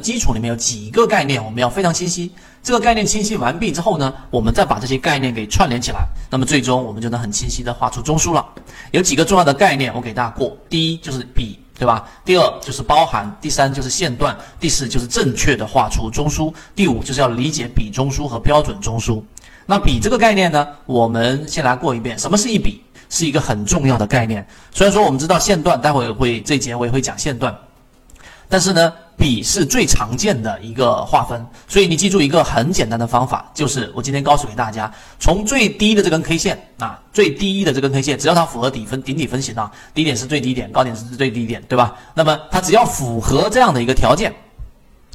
基础里面有几个概念，我们要非常清晰。这个概念清晰完毕之后呢，我们再把这些概念给串联起来，那么最终我们就能很清晰的画出中枢了。有几个重要的概念，我给大家过。第一就是比，对吧？第二就是包含，第三就是线段，第四就是正确的画出中枢，第五就是要理解比中枢和标准中枢。那比这个概念呢，我们先来过一遍。什么是一比？是一个很重要的概念。虽然说我们知道线段，待会儿会这节我也会讲线段，但是呢。比是最常见的一个划分，所以你记住一个很简单的方法，就是我今天告诉给大家，从最低的这根 K 线啊，最低的这根 K 线，只要它符合底分顶底分型啊，低点是最低点，高点是最低点，对吧？那么它只要符合这样的一个条件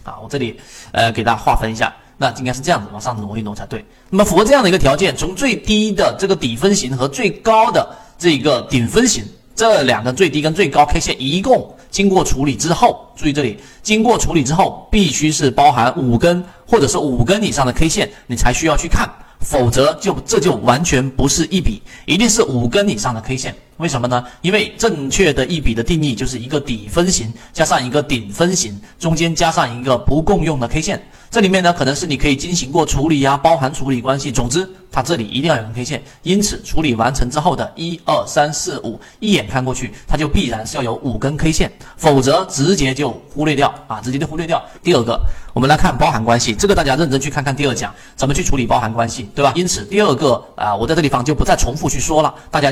啊，我这里呃给大家划分一下，那应该是这样子往上挪一挪才对。那么符合这样的一个条件，从最低的这个底分型和最高的这个顶分型这两个最低跟最高 K 线一共。经过处理之后，注意这里，经过处理之后，必须是包含五根或者是五根以上的 K 线，你才需要去看，否则就这就完全不是一笔，一定是五根以上的 K 线。为什么呢？因为正确的一笔的定义就是一个底分型加上一个顶分型，中间加上一个不共用的 K 线。这里面呢，可能是你可以进行过处理呀，包含处理关系。总之，它这里一定要有根 K 线。因此，处理完成之后的一二三四五，一眼看过去，它就必然是要有五根 K 线，否则直接就忽略掉啊，直接就忽略掉。第二个，我们来看包含关系，这个大家认真去看看第二讲怎么去处理包含关系，对吧？因此，第二个啊，我在这地方就不再重复去说了，大家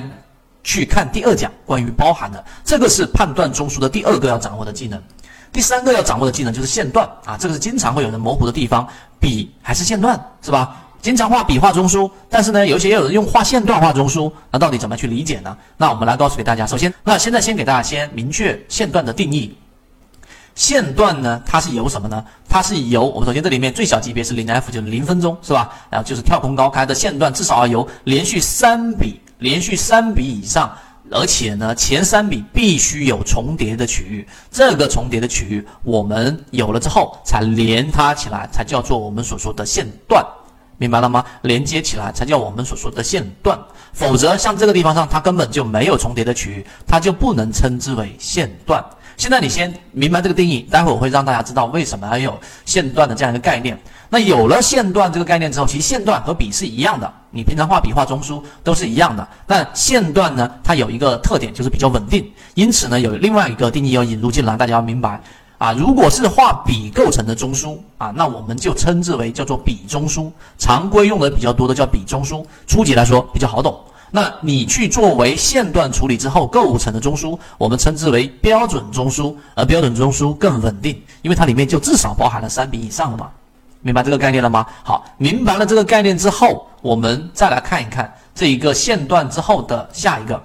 去看第二讲关于包含的，这个是判断中枢的第二个要掌握的技能。第三个要掌握的技能就是线段啊，这个是经常会有人模糊的地方，笔还是线段是吧？经常画笔画中枢，但是呢，有些也有人用画线段画中枢，那到底怎么去理解呢？那我们来告诉给大家，首先，那现在先给大家先明确线段的定义。线段呢，它是由什么呢？它是由我们首先这里面最小级别是零 F，就是零分钟是吧？然后就是跳空高开的线段，至少要由连续三笔，连续三笔以上。而且呢，前三笔必须有重叠的区域，这个重叠的区域我们有了之后，才连它起来，才叫做我们所说的线段，明白了吗？连接起来才叫我们所说的线段，否则像这个地方上，它根本就没有重叠的区域，它就不能称之为线段。现在你先明白这个定义，待会我会让大家知道为什么要有线段的这样一个概念。那有了线段这个概念之后，其实线段和笔是一样的，你平常画笔画中枢都是一样的。但线段呢，它有一个特点就是比较稳定，因此呢，有另外一个定义要引入进来，大家要明白啊。如果是画笔构成的中枢啊，那我们就称之为叫做笔中枢，常规用的比较多的叫笔中枢，初级来说比较好懂。那你去作为线段处理之后构成的中枢，我们称之为标准中枢，而标准中枢更稳定，因为它里面就至少包含了三笔以上的嘛。明白这个概念了吗？好，明白了这个概念之后，我们再来看一看这一个线段之后的下一个，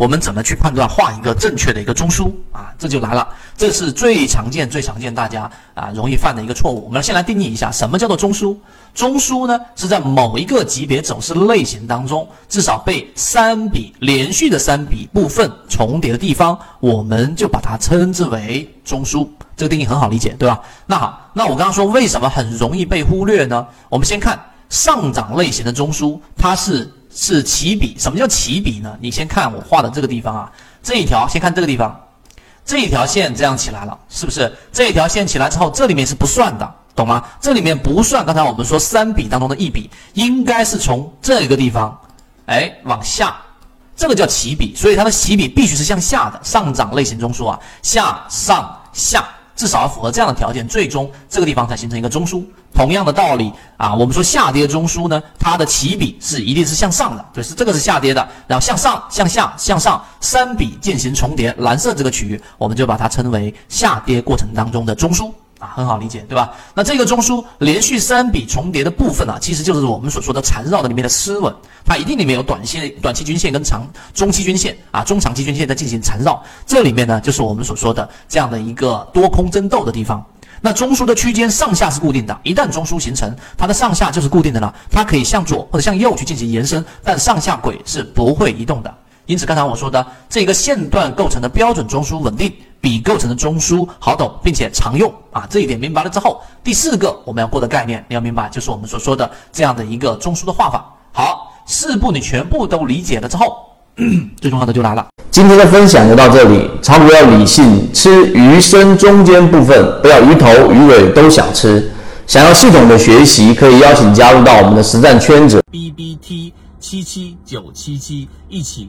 我们怎么去判断画一个正确的一个中枢啊？这就来了，这是最常见、最常见大家啊容易犯的一个错误。我们先来定义一下，什么叫做中枢？中枢呢是在某一个级别走势类型当中，至少被三笔连续的三笔部分重叠的地方，我们就把它称之为中枢。这个定义很好理解，对吧？那好，那我刚刚说为什么很容易被忽略呢？我们先看上涨类型的中枢，它是是起笔。什么叫起笔呢？你先看我画的这个地方啊，这一条，先看这个地方，这一条线这样起来了，是不是？这一条线起来之后，这里面是不算的，懂吗？这里面不算。刚才我们说三笔当中的一笔，应该是从这个地方，哎，往下，这个叫起笔，所以它的起笔必须是向下的。上涨类型中枢啊，下上下。至少要符合这样的条件，最终这个地方才形成一个中枢。同样的道理啊，我们说下跌中枢呢，它的起笔是一定是向上的，就是这个是下跌的，然后向上、向下、向上三笔进行重叠，蓝色这个区域我们就把它称为下跌过程当中的中枢。啊，很好理解，对吧？那这个中枢连续三笔重叠的部分啊，其实就是我们所说的缠绕的里面的丝纹，它一定里面有短线、短期均线跟长、中期均线啊，中长期均线在进行缠绕。这里面呢，就是我们所说的这样的一个多空争斗的地方。那中枢的区间上下是固定的，一旦中枢形成，它的上下就是固定的了，它可以向左或者向右去进行延伸，但上下轨是不会移动的。因此，刚才我说的这个线段构成的标准中枢稳定。笔构成的中枢好懂，并且常用啊，这一点明白了之后，第四个我们要过的概念你要明白，就是我们所说的这样的一个中枢的画法。好，四步你全部都理解了之后，最重要的就来了。今天的分享就到这里，炒股要理性，吃鱼身中间部分，不要鱼头鱼尾都想吃。想要系统的学习，可以邀请加入到我们的实战圈子。B B T 七七九七七，一起